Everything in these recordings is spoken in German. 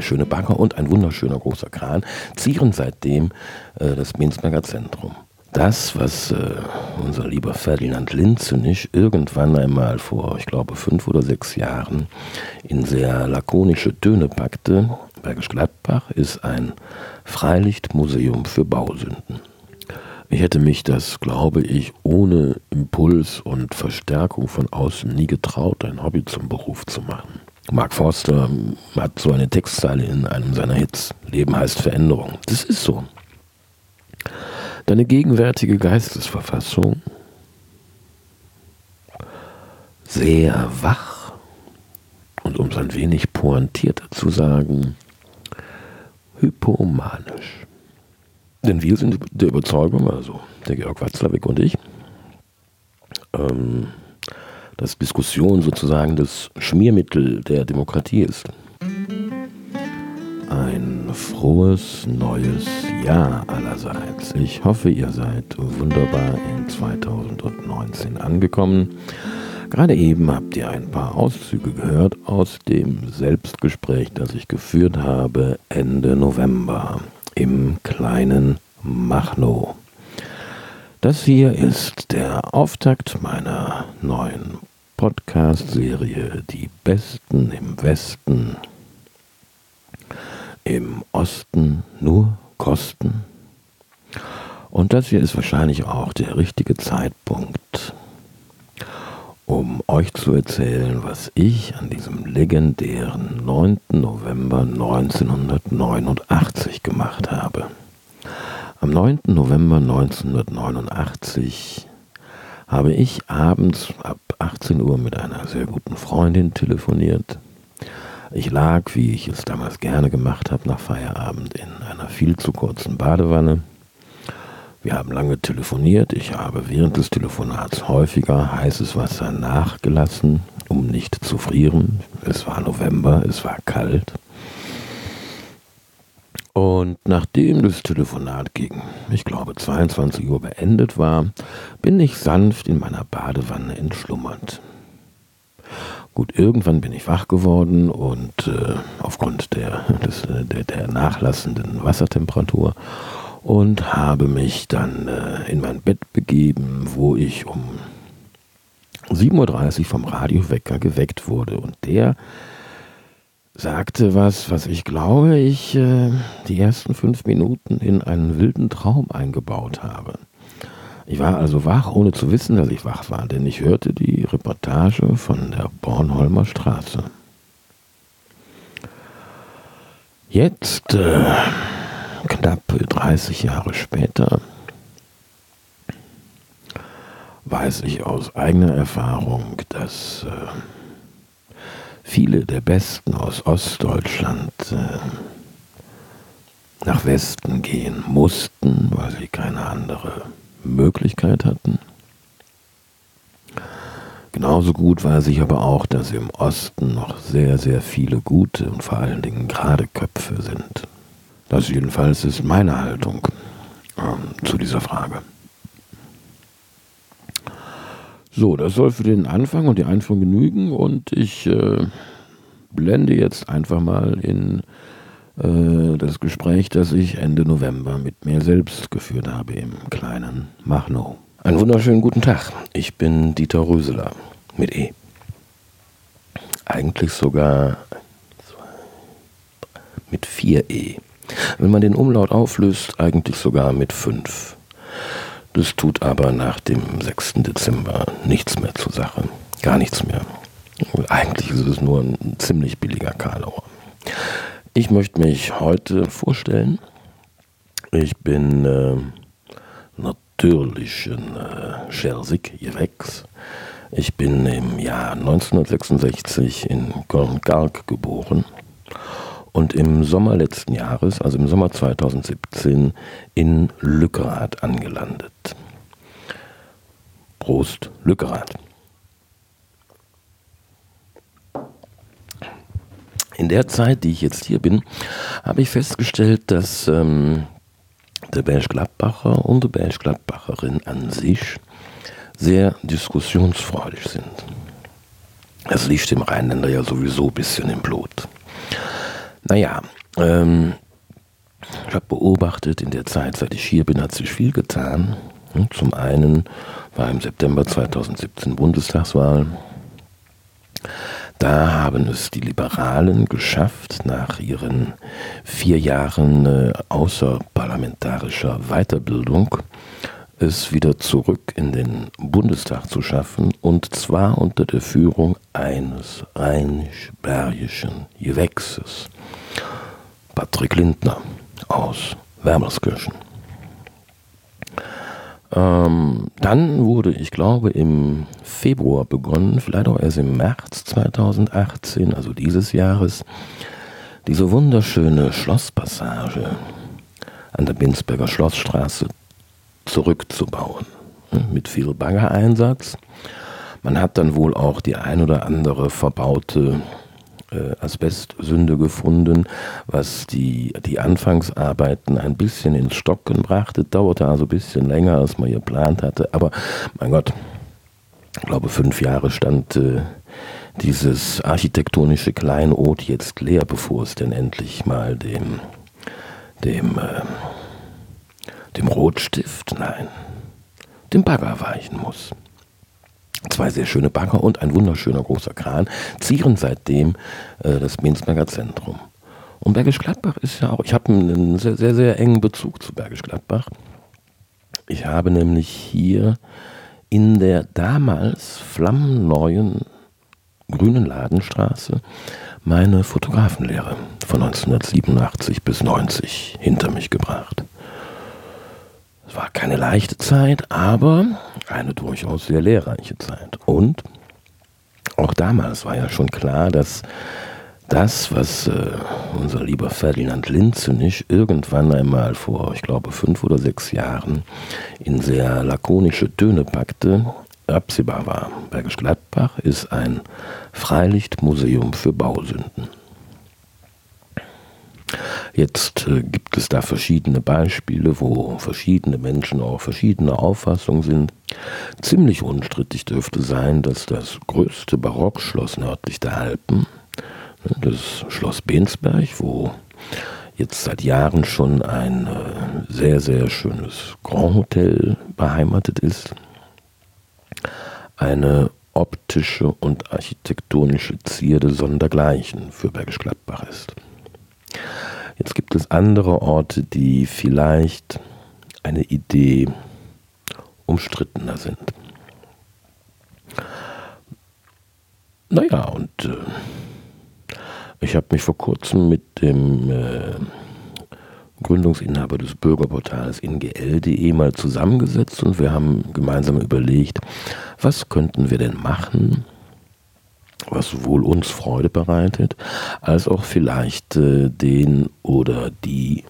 der schöne Bagger und ein wunderschöner großer Kran zieren seitdem äh, das Binsberger Zentrum. Das, was äh, unser lieber Ferdinand Linz und ich irgendwann einmal vor, ich glaube, fünf oder sechs Jahren in sehr lakonische Töne packte, Bergisch Gladbach ist ein Freilichtmuseum für Bausünden. Ich hätte mich das, glaube ich, ohne Impuls und Verstärkung von außen nie getraut, ein Hobby zum Beruf zu machen. Mark Forster hat so eine Textzeile in einem seiner Hits. Leben heißt Veränderung. Das ist so. Deine gegenwärtige Geistesverfassung sehr wach und um es ein wenig pointierter zu sagen, hypomanisch. Denn wir sind der Überzeugung, also der Georg Watzlawick und ich, ähm, dass Diskussion sozusagen das Schmiermittel der Demokratie ist. Ein frohes neues Jahr allerseits. Ich hoffe, ihr seid wunderbar in 2019 angekommen. Gerade eben habt ihr ein paar Auszüge gehört aus dem Selbstgespräch, das ich geführt habe Ende November im kleinen Machno. Das hier ist der Auftakt meiner neuen Podcast-Serie Die Besten im Westen. Im Osten nur Kosten. Und das hier ist wahrscheinlich auch der richtige Zeitpunkt, um euch zu erzählen, was ich an diesem legendären 9. November 1989 gemacht habe. Am 9. November 1989 habe ich abends ab 18 Uhr mit einer sehr guten Freundin telefoniert. Ich lag, wie ich es damals gerne gemacht habe, nach Feierabend in einer viel zu kurzen Badewanne wir haben lange telefoniert. Ich habe während des Telefonats häufiger heißes Wasser nachgelassen, um nicht zu frieren. Es war November, es war kalt. Und nachdem das Telefonat gegen, ich glaube, 22 Uhr beendet war, bin ich sanft in meiner Badewanne entschlummert. Gut, irgendwann bin ich wach geworden und äh, aufgrund der, des, der, der nachlassenden Wassertemperatur und habe mich dann äh, in mein Bett begeben, wo ich um 7.30 Uhr vom Radiowecker geweckt wurde. Und der sagte was, was ich glaube, ich äh, die ersten fünf Minuten in einen wilden Traum eingebaut habe. Ich war also wach, ohne zu wissen, dass ich wach war, denn ich hörte die Reportage von der Bornholmer Straße. Jetzt äh, knapp 30 Jahre später weiß ich aus eigener Erfahrung, dass äh, viele der Besten aus Ostdeutschland äh, nach Westen gehen mussten, weil sie keine andere Möglichkeit hatten. Genauso gut weiß ich aber auch, dass im Osten noch sehr, sehr viele gute und vor allen Dingen gerade Köpfe sind. Das jedenfalls ist meine Haltung ähm, zu dieser Frage. So, das soll für den Anfang und die Einführung genügen und ich äh, blende jetzt einfach mal in äh, das Gespräch, das ich Ende November mit mir selbst geführt habe im kleinen Machnow. Einen wunderschönen guten Tag. Ich bin Dieter Röseler mit E. Eigentlich sogar mit 4 E. Wenn man den Umlaut auflöst, eigentlich sogar mit 5. Das tut aber nach dem 6. Dezember nichts mehr zur Sache. Gar nichts mehr. Eigentlich ist es nur ein ziemlich billiger Karlauer. Ich möchte mich heute vorstellen. Ich bin äh, natürlich ein äh, Schersig, Jewex. Ich bin im Jahr 1966 in Köln-Galg geboren und im Sommer letzten Jahres, also im Sommer 2017, in Lückerath angelandet. Prost, Lückerath. In der Zeit, die ich jetzt hier bin, habe ich festgestellt, dass ähm, der Belsch-Gladbacher und die Belsch-Gladbacherin an sich sehr diskussionsfreudig sind. Das liegt dem Rheinländer ja sowieso ein bisschen im Blut. Naja, ähm, ich habe beobachtet, in der Zeit, seit ich hier bin, hat sich viel getan. Hm, zum einen war im September 2017 Bundestagswahl. Da haben es die Liberalen geschafft, nach ihren vier Jahren äh, außerparlamentarischer Weiterbildung es wieder zurück in den Bundestag zu schaffen, und zwar unter der Führung eines rheinisch-bergischen Gewächses, Patrick Lindner aus Wermelskirchen. Ähm, dann wurde, ich glaube, im Februar begonnen, vielleicht auch erst im März 2018, also dieses Jahres, diese wunderschöne Schlosspassage an der Binsberger Schlossstraße zurückzubauen. Hm, mit viel Baggereinsatz. Man hat dann wohl auch die ein oder andere verbaute äh, Asbestsünde gefunden, was die, die Anfangsarbeiten ein bisschen ins Stocken brachte. Dauerte also ein bisschen länger, als man geplant hatte. Aber mein Gott, ich glaube, fünf Jahre stand äh, dieses architektonische Kleinod jetzt leer, bevor es denn endlich mal dem, dem, äh, dem Rotstift, nein, dem Bagger weichen muss. Zwei sehr schöne Bagger und ein wunderschöner großer Kran zieren seitdem äh, das Minsberger Zentrum. Und Bergisch Gladbach ist ja auch, ich habe einen sehr, sehr, sehr engen Bezug zu Bergisch Gladbach. Ich habe nämlich hier in der damals flammenneuen Grünen Ladenstraße meine Fotografenlehre von 1987 bis 90 hinter mich gebracht. Es war keine leichte Zeit, aber eine durchaus sehr lehrreiche Zeit. Und auch damals war ja schon klar, dass das, was äh, unser lieber Ferdinand Linzenich irgendwann einmal vor, ich glaube, fünf oder sechs Jahren in sehr lakonische Töne packte, absehbar war. Bergisch Gladbach ist ein Freilichtmuseum für Bausünden. Jetzt äh, gibt es da verschiedene Beispiele, wo verschiedene Menschen auch verschiedener Auffassung sind. Ziemlich unstrittig dürfte sein, dass das größte Barockschloss nördlich der Alpen, ne, das Schloss Bensberg, wo jetzt seit Jahren schon ein äh, sehr, sehr schönes Grand Hotel beheimatet ist, eine optische und architektonische Zierde sondergleichen für Bergisch Gladbach ist. Jetzt gibt es andere Orte, die vielleicht eine Idee umstrittener sind. Naja, und äh, ich habe mich vor kurzem mit dem äh, Gründungsinhaber des Bürgerportals ingl.de mal zusammengesetzt und wir haben gemeinsam überlegt, was könnten wir denn machen, was sowohl uns Freude bereitet, als auch vielleicht äh, den oder die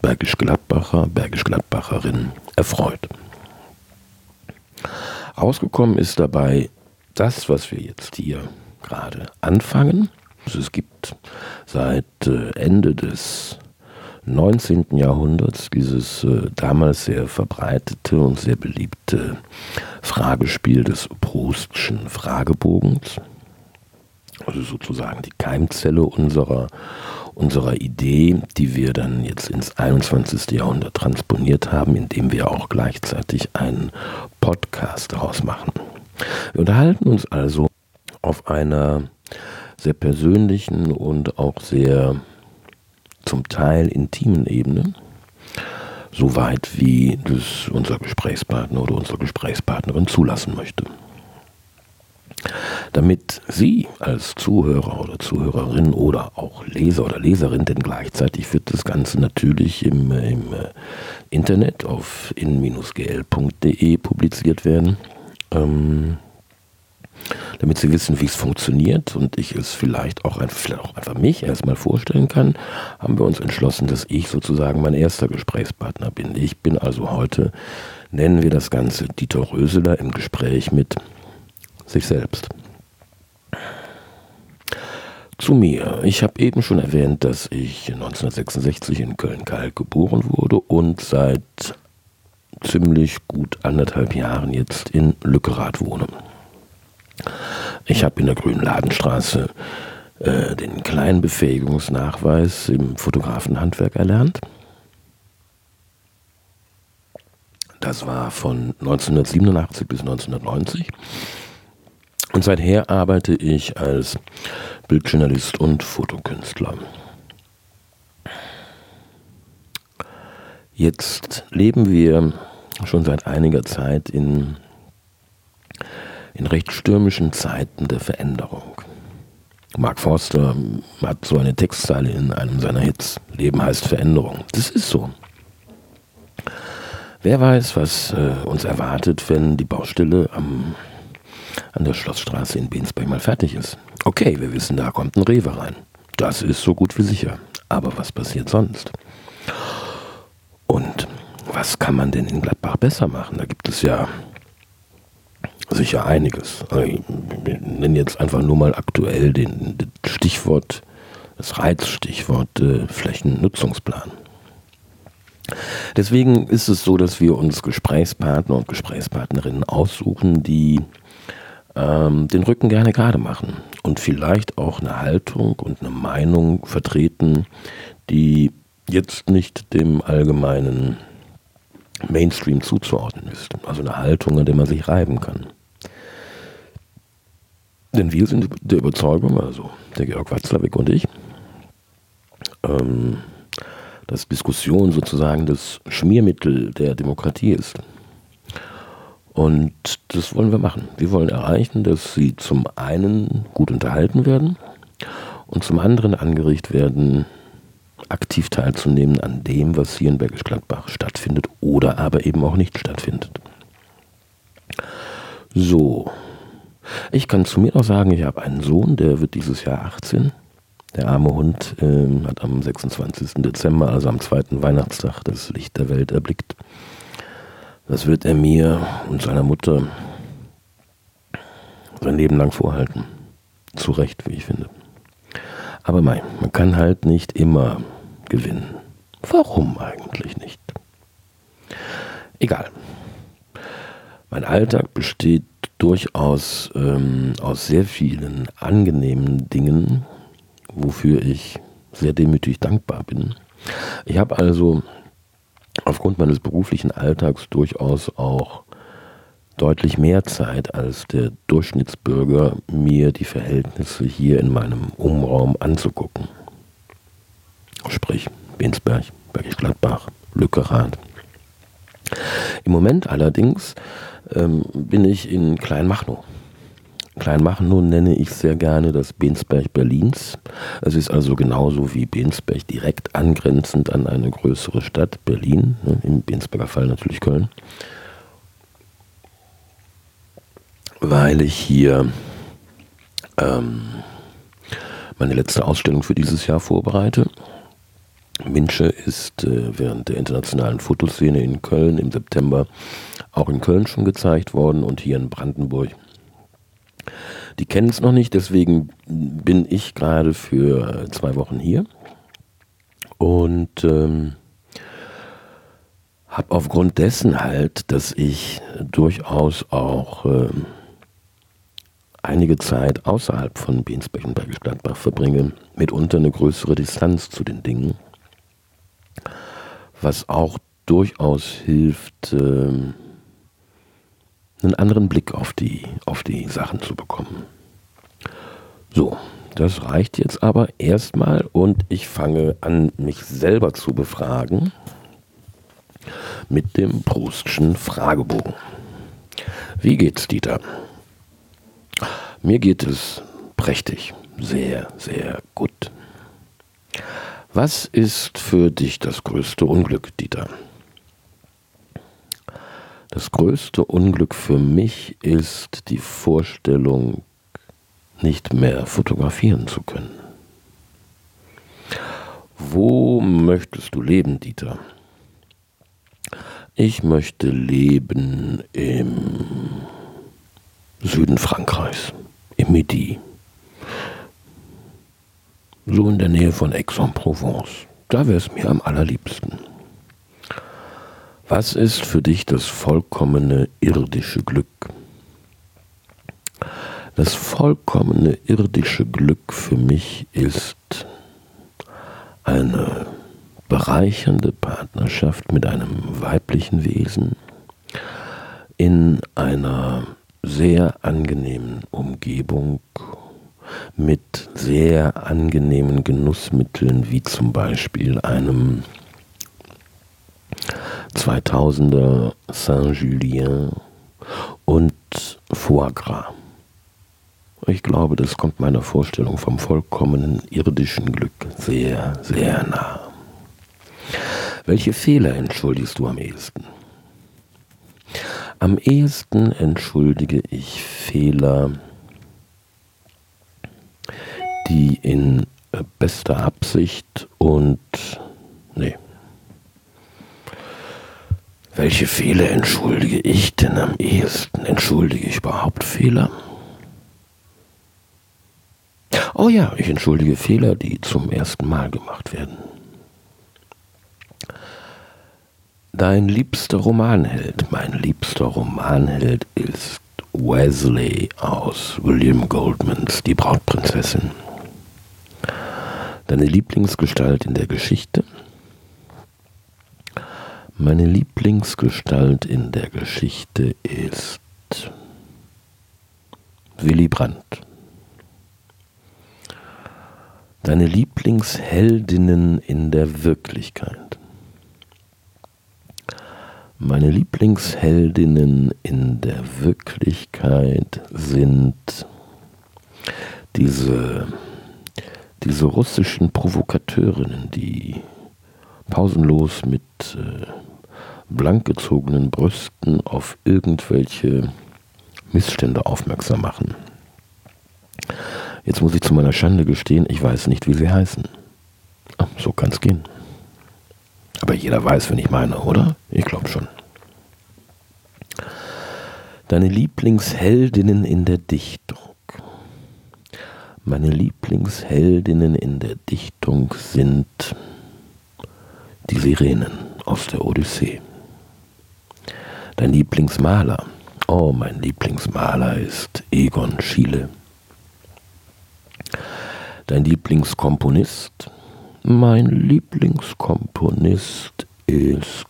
Bergisch Gladbacher, Bergisch Gladbacherin erfreut. Rausgekommen ist dabei das, was wir jetzt hier gerade anfangen. Also es gibt seit äh, Ende des 19. Jahrhunderts dieses äh, damals sehr verbreitete und sehr beliebte Fragespiel des Prostschen Fragebogens also sozusagen die Keimzelle unserer, unserer Idee, die wir dann jetzt ins 21. Jahrhundert transponiert haben, indem wir auch gleichzeitig einen Podcast daraus machen. Wir unterhalten uns also auf einer sehr persönlichen und auch sehr zum Teil intimen Ebene, soweit wie das unser Gesprächspartner oder unsere Gesprächspartnerin zulassen möchte. Damit Sie als Zuhörer oder Zuhörerin oder auch Leser oder Leserin, denn gleichzeitig wird das Ganze natürlich im, im äh, Internet auf in-gl.de publiziert werden, ähm, damit Sie wissen, wie es funktioniert und ich es vielleicht auch, vielleicht auch einfach mich erstmal vorstellen kann, haben wir uns entschlossen, dass ich sozusagen mein erster Gesprächspartner bin. Ich bin also heute, nennen wir das Ganze Dieter Röseler im Gespräch mit sich selbst. Zu mir. Ich habe eben schon erwähnt, dass ich 1966 in Köln-Kalk geboren wurde und seit ziemlich gut anderthalb Jahren jetzt in Lückerath wohne. Ich habe in der Grünen Ladenstraße äh, den kleinen Befähigungsnachweis im Fotografenhandwerk erlernt. Das war von 1987 bis 1990. Und seither arbeite ich als Bildjournalist und Fotokünstler. Jetzt leben wir schon seit einiger Zeit in, in recht stürmischen Zeiten der Veränderung. Mark Forster hat so eine Textzeile in einem seiner Hits. Leben heißt Veränderung. Das ist so. Wer weiß, was äh, uns erwartet, wenn die Baustelle am, an der Schlossstraße in Bensberg mal fertig ist. Okay, wir wissen, da kommt ein Rewe rein. Das ist so gut wie sicher. Aber was passiert sonst? Und was kann man denn in Gladbach besser machen? Da gibt es ja sicher einiges. Also ich nenne jetzt einfach nur mal aktuell den, Stichwort, das Reizstichwort äh, Flächennutzungsplan. Deswegen ist es so, dass wir uns Gesprächspartner und Gesprächspartnerinnen aussuchen, die ähm, den Rücken gerne gerade machen und vielleicht auch eine Haltung und eine Meinung vertreten, die jetzt nicht dem allgemeinen Mainstream zuzuordnen ist. Also eine Haltung, an der man sich reiben kann. Denn wir sind der Überzeugung, also der Georg Watzlawick und ich, ähm, dass Diskussion sozusagen das Schmiermittel der Demokratie ist. Und das wollen wir machen. Wir wollen erreichen, dass sie zum einen gut unterhalten werden und zum anderen angeregt werden, aktiv teilzunehmen an dem, was hier in Bergisch Gladbach stattfindet oder aber eben auch nicht stattfindet. So, ich kann zu mir noch sagen, ich habe einen Sohn, der wird dieses Jahr 18. Der arme Hund äh, hat am 26. Dezember, also am zweiten Weihnachtstag, das Licht der Welt erblickt. Das wird er mir und seiner Mutter sein Leben lang vorhalten. Zu Recht, wie ich finde. Aber mein, man kann halt nicht immer gewinnen. Warum eigentlich nicht? Egal. Mein Alltag besteht durchaus ähm, aus sehr vielen angenehmen Dingen, wofür ich sehr demütig dankbar bin. Ich habe also aufgrund meines beruflichen Alltags durchaus auch deutlich mehr Zeit als der Durchschnittsbürger, mir die Verhältnisse hier in meinem Umraum anzugucken. Sprich Bensberg, Bergisch Gladbach, Lückerath. Im Moment allerdings ähm, bin ich in Kleinmachnow. Kleinmachnow nenne ich sehr gerne das Bensberg Berlins. Es ist also genauso wie Bensberg direkt angrenzend an eine größere Stadt, Berlin, ne, im Bensberger Fall natürlich Köln. Weil ich hier ähm, meine letzte Ausstellung für dieses Jahr vorbereite. Minsche ist äh, während der internationalen Fotoszene in Köln im September auch in Köln schon gezeigt worden und hier in Brandenburg die kennen es noch nicht, deswegen bin ich gerade für zwei Wochen hier. Und ähm, habe aufgrund dessen halt, dass ich durchaus auch ähm, einige Zeit außerhalb von Bensberg und Bergisch Gladbach verbringe, mitunter eine größere Distanz zu den Dingen, was auch durchaus hilft, ähm, einen anderen Blick auf die, auf die Sachen zu bekommen. So, das reicht jetzt aber erstmal und ich fange an, mich selber zu befragen mit dem Prostschen Fragebogen. Wie geht's, Dieter? Mir geht es prächtig, sehr, sehr gut. Was ist für dich das größte Unglück, Dieter? Das größte Unglück für mich ist die Vorstellung, nicht mehr fotografieren zu können. Wo möchtest du leben, Dieter? Ich möchte leben im Süden Frankreichs, im Midi. So in der Nähe von Aix-en-Provence. Da wäre es mir am allerliebsten. Was ist für dich das vollkommene irdische Glück? Das vollkommene irdische Glück für mich ist eine bereichernde Partnerschaft mit einem weiblichen Wesen in einer sehr angenehmen Umgebung mit sehr angenehmen Genussmitteln wie zum Beispiel einem 2000er Saint-Julien und Foie Gras. Ich glaube, das kommt meiner Vorstellung vom vollkommenen irdischen Glück sehr, sehr nah. Welche Fehler entschuldigst du am ehesten? Am ehesten entschuldige ich Fehler, die in bester Absicht und nee. Welche Fehler entschuldige ich denn am ehesten? Entschuldige ich überhaupt Fehler? Oh ja, ich entschuldige Fehler, die zum ersten Mal gemacht werden. Dein liebster Romanheld, mein liebster Romanheld ist Wesley aus William Goldmans Die Brautprinzessin. Deine Lieblingsgestalt in der Geschichte? Meine Lieblingsgestalt in der Geschichte ist Willy Brandt. Deine Lieblingsheldinnen in der Wirklichkeit. Meine Lieblingsheldinnen in der Wirklichkeit sind diese diese russischen Provokateurinnen, die pausenlos mit äh, blank gezogenen Brüsten auf irgendwelche Missstände aufmerksam machen. Jetzt muss ich zu meiner Schande gestehen, ich weiß nicht, wie sie heißen. So kann es gehen. Aber jeder weiß, wen ich meine, oder? Ich glaube schon. Deine Lieblingsheldinnen in der Dichtung. Meine Lieblingsheldinnen in der Dichtung sind die Sirenen aus der Odyssee. Dein Lieblingsmaler. Oh, mein Lieblingsmaler ist Egon Schiele. Dein Lieblingskomponist. Mein Lieblingskomponist ist.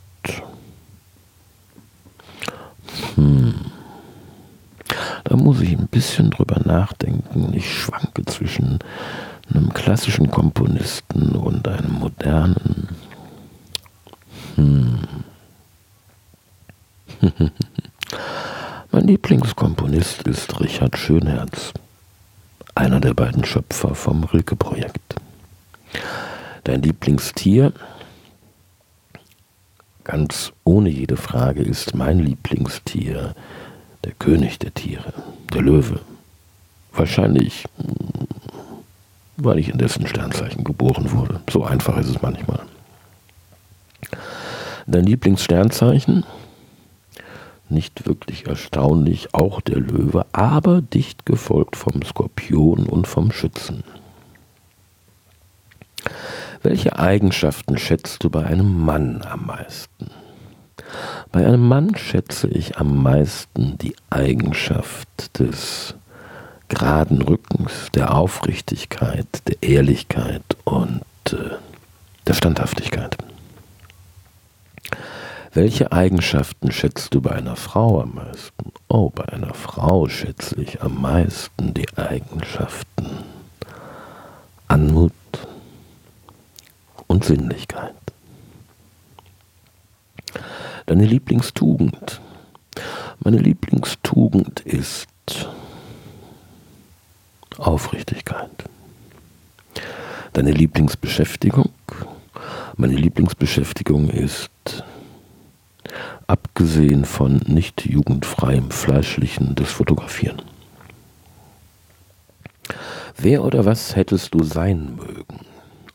Hm. Da muss ich ein bisschen drüber nachdenken. Ich schwanke zwischen einem klassischen Komponisten und einem modernen. Hm. mein Lieblingskomponist ist Richard Schönherz, einer der beiden Schöpfer vom Rilke-Projekt. Dein Lieblingstier? Ganz ohne jede Frage ist mein Lieblingstier der König der Tiere, der Löwe. Wahrscheinlich, hm, weil ich in dessen Sternzeichen geboren wurde. So einfach ist es manchmal. Dein Lieblingssternzeichen? Nicht wirklich erstaunlich, auch der Löwe, aber dicht gefolgt vom Skorpion und vom Schützen. Welche Eigenschaften schätzt du bei einem Mann am meisten? Bei einem Mann schätze ich am meisten die Eigenschaft des geraden Rückens, der Aufrichtigkeit, der Ehrlichkeit und äh, der Standhaftigkeit. Welche Eigenschaften schätzt du bei einer Frau am meisten? Oh, bei einer Frau schätze ich am meisten die Eigenschaften Anmut und Sinnlichkeit. Deine Lieblingstugend. Meine Lieblingstugend ist Aufrichtigkeit. Deine Lieblingsbeschäftigung? Meine Lieblingsbeschäftigung ist, abgesehen von nicht jugendfreiem Fleischlichen, das Fotografieren. Wer oder was hättest du sein mögen?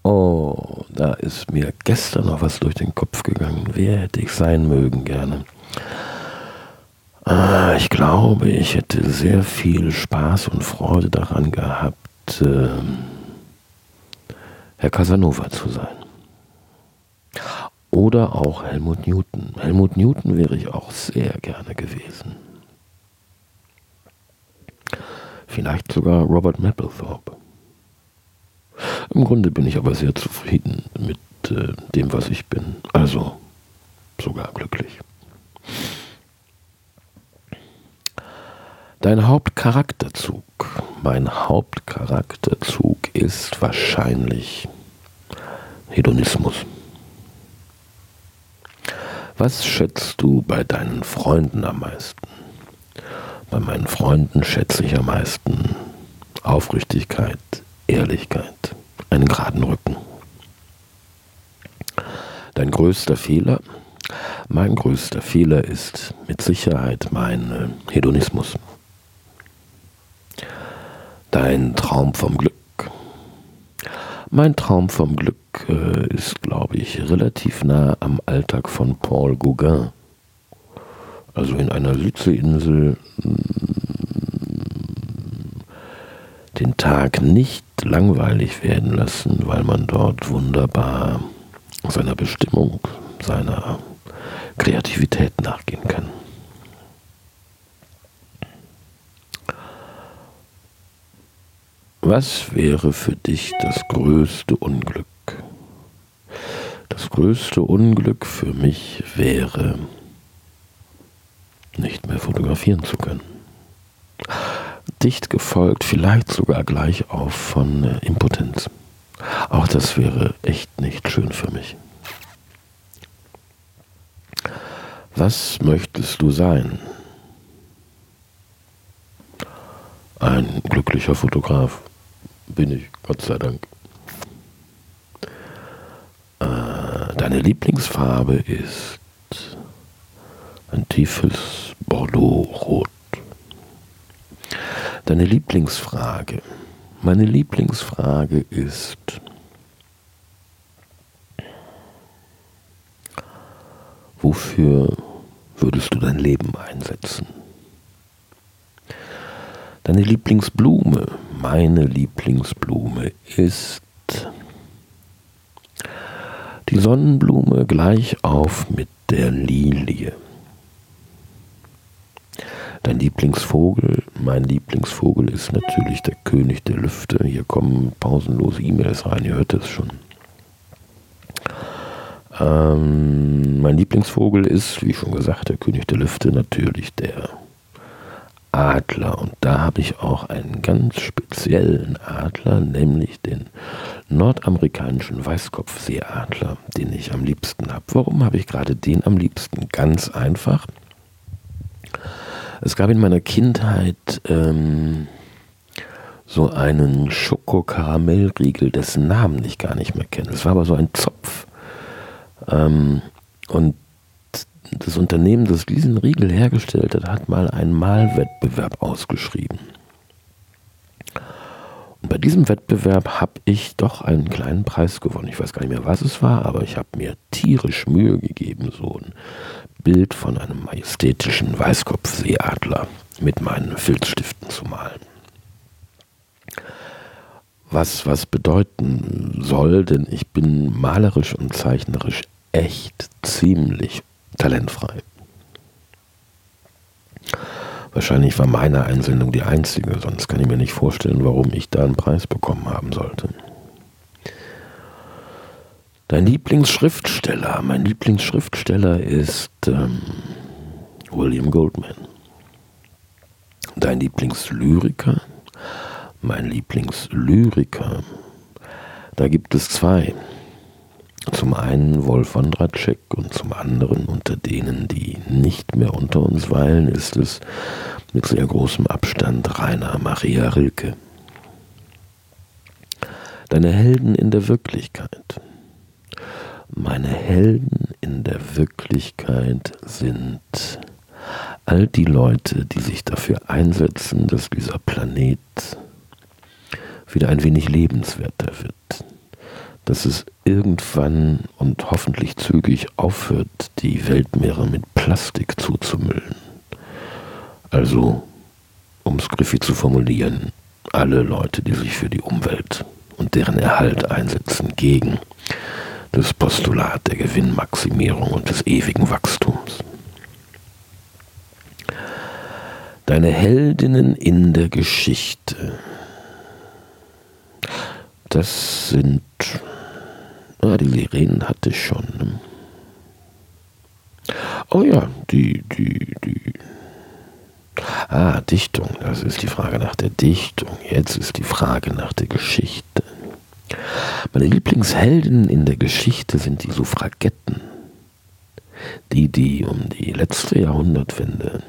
Oh, da ist mir gestern noch was durch den Kopf gegangen. Wer hätte ich sein mögen gerne? Ah, ich glaube, ich hätte sehr viel Spaß und Freude daran gehabt, äh, Herr Casanova zu sein. Oder auch Helmut Newton. Helmut Newton wäre ich auch sehr gerne gewesen. vielleicht sogar Robert Mapplethorpe. Im Grunde bin ich aber sehr zufrieden mit äh, dem, was ich bin. Also sogar glücklich. Dein Hauptcharakterzug, mein Hauptcharakterzug ist wahrscheinlich Hedonismus. Was schätzt du bei deinen Freunden am meisten? Bei meinen Freunden schätze ich am meisten Aufrichtigkeit, Ehrlichkeit, einen geraden Rücken. Dein größter Fehler? Mein größter Fehler ist mit Sicherheit mein äh, Hedonismus. Dein Traum vom Glück? Mein Traum vom Glück äh, ist, glaube ich, relativ nah am Alltag von Paul Gauguin. Also in einer Südseeinsel den Tag nicht langweilig werden lassen, weil man dort wunderbar seiner Bestimmung, seiner Kreativität nachgehen kann. Was wäre für dich das größte Unglück? Das größte Unglück für mich wäre, nicht mehr fotografieren zu können dicht gefolgt, vielleicht sogar gleich auf von äh, Impotenz. Auch das wäre echt nicht schön für mich. Was möchtest du sein? Ein glücklicher Fotograf bin ich, Gott sei Dank. Äh, deine Lieblingsfarbe ist ein tiefes Bordeaux-Rot. Deine Lieblingsfrage. Meine Lieblingsfrage ist, wofür würdest du dein Leben einsetzen? Deine Lieblingsblume, meine Lieblingsblume ist die Sonnenblume gleich auf mit der Lilie. Dein Lieblingsvogel, mein Lieblingsvogel ist natürlich der König der Lüfte. Hier kommen pausenlose E-Mails rein, ihr hört es schon. Ähm, mein Lieblingsvogel ist, wie schon gesagt, der König der Lüfte, natürlich der Adler. Und da habe ich auch einen ganz speziellen Adler, nämlich den nordamerikanischen Weißkopfseeadler, den ich am liebsten habe. Warum habe ich gerade den am liebsten? Ganz einfach. Es gab in meiner Kindheit ähm, so einen Schokokaramellriegel, dessen Namen ich gar nicht mehr kenne. Es war aber so ein Zopf. Ähm, und das Unternehmen, das diesen Riegel hergestellt hat, hat mal einen Malwettbewerb ausgeschrieben. Und bei diesem Wettbewerb habe ich doch einen kleinen Preis gewonnen. Ich weiß gar nicht mehr, was es war, aber ich habe mir tierisch Mühe gegeben, so ein Bild von einem majestätischen Weißkopfseeadler mit meinen Filzstiften zu malen. Was was bedeuten soll, denn ich bin malerisch und zeichnerisch echt ziemlich talentfrei. Wahrscheinlich war meine Einsendung die einzige, sonst kann ich mir nicht vorstellen, warum ich da einen Preis bekommen haben sollte. Dein Lieblingsschriftsteller, mein Lieblingsschriftsteller ist ähm, William Goldman. Dein Lieblingslyriker, mein Lieblingslyriker, da gibt es zwei. Zum einen Wolf von Dracek und zum anderen unter denen, die nicht mehr unter uns weilen, ist es mit sehr großem Abstand Rainer Maria Rilke. Deine Helden in der Wirklichkeit. Meine Helden in der Wirklichkeit sind all die Leute, die sich dafür einsetzen, dass dieser Planet wieder ein wenig lebenswerter wird. Dass es irgendwann und hoffentlich zügig aufhört, die Weltmeere mit Plastik zuzumüllen. Also, um es griffig zu formulieren, alle Leute, die sich für die Umwelt und deren Erhalt einsetzen, gegen das Postulat der Gewinnmaximierung und des ewigen Wachstums. Deine Heldinnen in der Geschichte. Das sind. Ah, die Sirenen hatte ich schon. Ne? Oh ja, die, die, die. Ah, Dichtung, das ist die Frage nach der Dichtung. Jetzt ist die Frage nach der Geschichte. Meine Lieblingsheldinnen in der Geschichte sind die Suffragetten. Die, die um die letzte Jahrhundertwende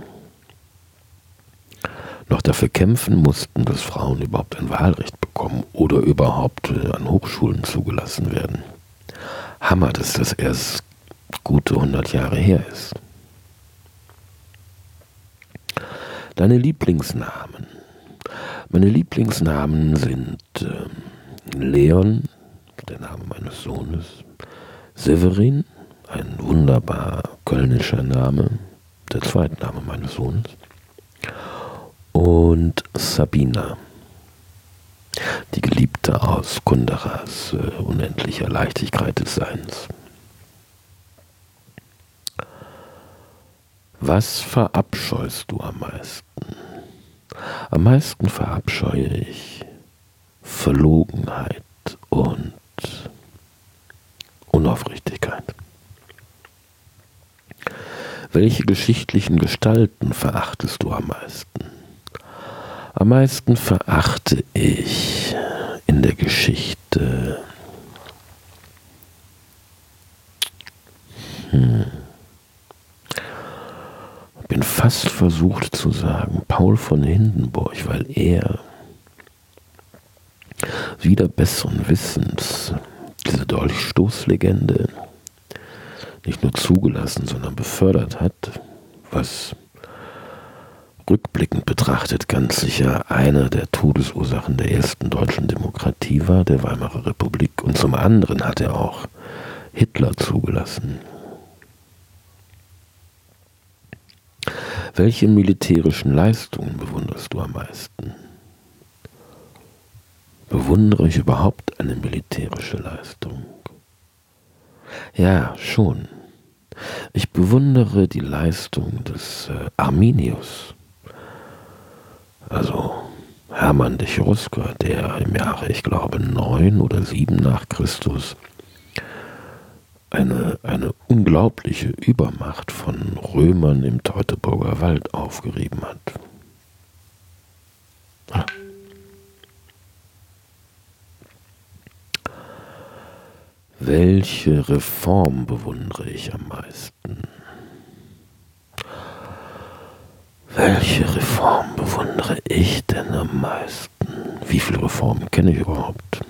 noch dafür kämpfen mussten, dass Frauen überhaupt ein Wahlrecht bekommen oder überhaupt äh, an Hochschulen zugelassen werden. Hammer, dass das erst gute 100 Jahre her ist. Deine Lieblingsnamen. Meine Lieblingsnamen sind äh, Leon, der Name meines Sohnes, Severin, ein wunderbar kölnischer Name, der Zweitname meines Sohnes, und Sabina, die Geliebte aus Kunderas äh, unendlicher Leichtigkeit des Seins. Was verabscheust du am meisten? Am meisten verabscheue ich Verlogenheit und Unaufrichtigkeit. Welche geschichtlichen Gestalten verachtest du am meisten? Am meisten verachte ich in der Geschichte hm. bin fast versucht zu sagen Paul von Hindenburg, weil er wieder besseren Wissens diese Dolchstoßlegende nicht nur zugelassen, sondern befördert hat, was rückblickend betrachtet ganz sicher eine der Todesursachen der ersten deutschen Demokratie war, der Weimarer Republik. Und zum anderen hat er auch Hitler zugelassen. Welche militärischen Leistungen bewunderst du am meisten? Bewundere ich überhaupt eine militärische Leistung? Ja, schon. Ich bewundere die Leistung des äh, Arminius also Hermann de Cherusker, der im Jahre, ich glaube, neun oder sieben nach Christus eine, eine unglaubliche Übermacht von Römern im Teutoburger Wald aufgerieben hat. Welche Reform bewundere ich am meisten? Welche Reform bewundere ich denn am meisten? Wie viele Reformen kenne ich überhaupt?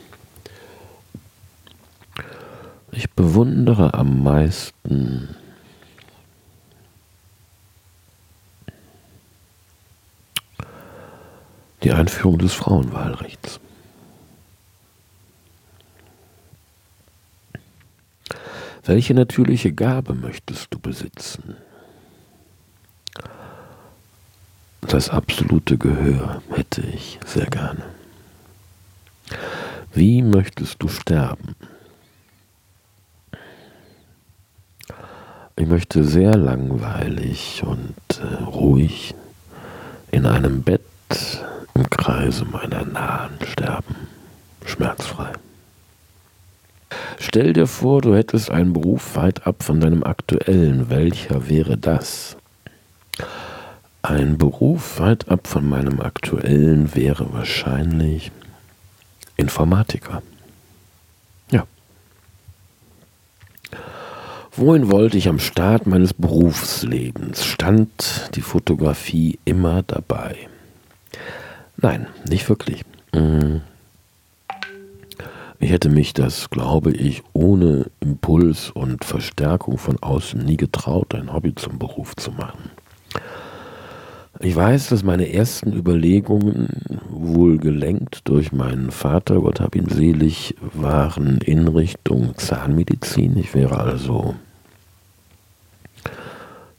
Ich bewundere am meisten die Einführung des Frauenwahlrechts. Welche natürliche Gabe möchtest du besitzen? Das absolute Gehör hätte ich sehr gerne. Wie möchtest du sterben? Ich möchte sehr langweilig und äh, ruhig in einem Bett im Kreise meiner Nahen sterben, schmerzfrei. Stell dir vor, du hättest einen Beruf weit ab von deinem aktuellen. Welcher wäre das? Ein Beruf weit ab von meinem aktuellen wäre wahrscheinlich Informatiker. Ja. Wohin wollte ich am Start meines Berufslebens? Stand die Fotografie immer dabei? Nein, nicht wirklich. Mhm. Ich hätte mich das, glaube ich, ohne Impuls und Verstärkung von außen nie getraut, ein Hobby zum Beruf zu machen. Ich weiß, dass meine ersten Überlegungen, wohl gelenkt durch meinen Vater, Gott hab ihn selig, waren in Richtung Zahnmedizin. Ich wäre also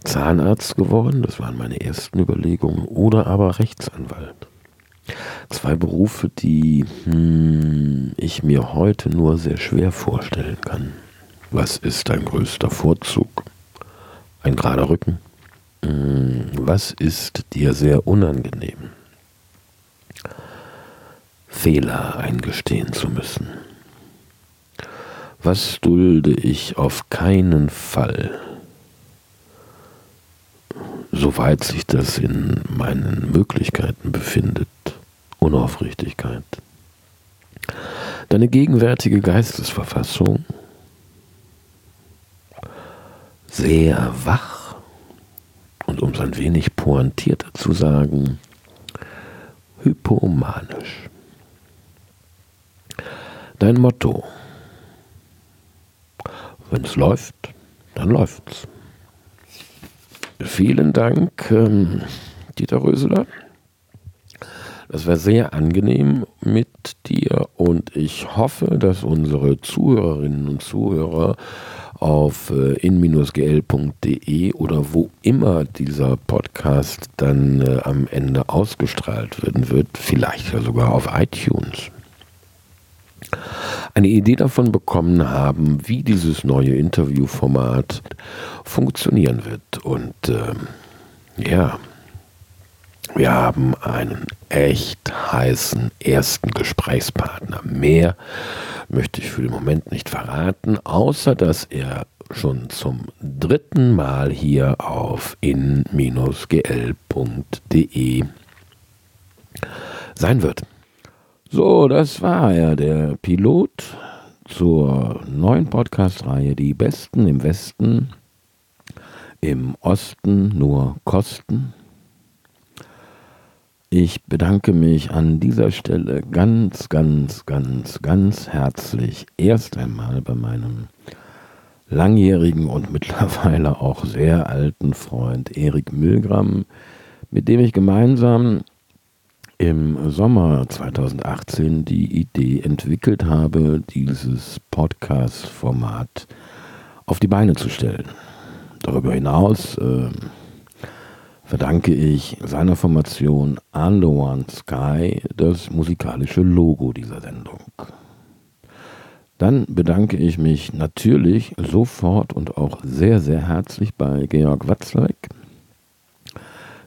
Zahnarzt geworden, das waren meine ersten Überlegungen, oder aber Rechtsanwalt. Zwei Berufe, die hm, ich mir heute nur sehr schwer vorstellen kann. Was ist dein größter Vorzug? Ein gerader Rücken? Hm, Was ist dir sehr unangenehm? Fehler eingestehen zu müssen. Was dulde ich auf keinen Fall? Soweit sich das in meinen Möglichkeiten befindet. Unaufrichtigkeit. Deine gegenwärtige Geistesverfassung sehr wach und um es ein wenig pointierter zu sagen, hypomanisch. Dein Motto. Wenn es läuft, dann läuft's. Vielen Dank, ähm, Dieter Röseler. Das war sehr angenehm mit dir und ich hoffe, dass unsere Zuhörerinnen und Zuhörer auf äh, in-gl.de oder wo immer dieser Podcast dann äh, am Ende ausgestrahlt werden wird, vielleicht ja sogar auf iTunes, eine Idee davon bekommen haben, wie dieses neue Interviewformat funktionieren wird. Und ähm, ja, wir haben einen echt heißen ersten Gesprächspartner. Mehr möchte ich für den Moment nicht verraten, außer dass er schon zum dritten Mal hier auf in-gl.de sein wird. So, das war ja der Pilot zur neuen Podcast-Reihe Die Besten im Westen, im Osten nur Kosten. Ich bedanke mich an dieser Stelle ganz, ganz, ganz, ganz herzlich erst einmal bei meinem langjährigen und mittlerweile auch sehr alten Freund Erik Milgram, mit dem ich gemeinsam im Sommer 2018 die Idee entwickelt habe, dieses Podcast-Format auf die Beine zu stellen. Darüber hinaus äh, verdanke ich seiner Formation Under One Sky das musikalische Logo dieser Sendung. Dann bedanke ich mich natürlich sofort und auch sehr, sehr herzlich bei Georg Watzlawick,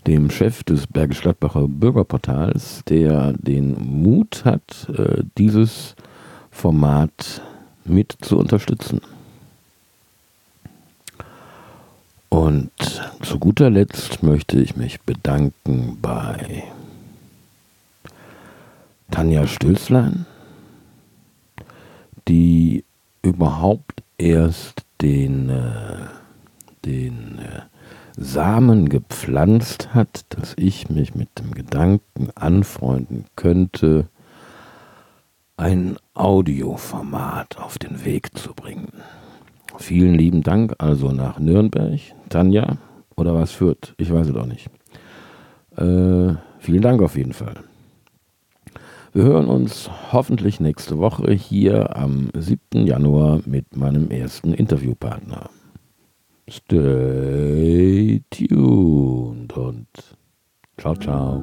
dem Chef des Bergisch Gladbacher Bürgerportals, der den Mut hat, äh, dieses Format mit zu unterstützen. Und zu guter Letzt möchte ich mich bedanken bei Tanja Stülslein, die überhaupt erst den, äh, den äh, Samen gepflanzt hat, dass ich mich mit dem Gedanken anfreunden könnte, ein Audioformat auf den Weg zu bringen. Vielen lieben Dank also nach Nürnberg, Tanja oder was führt, ich weiß es auch nicht. Äh, vielen Dank auf jeden Fall. Wir hören uns hoffentlich nächste Woche hier am 7. Januar mit meinem ersten Interviewpartner. Stay tuned und ciao, ciao.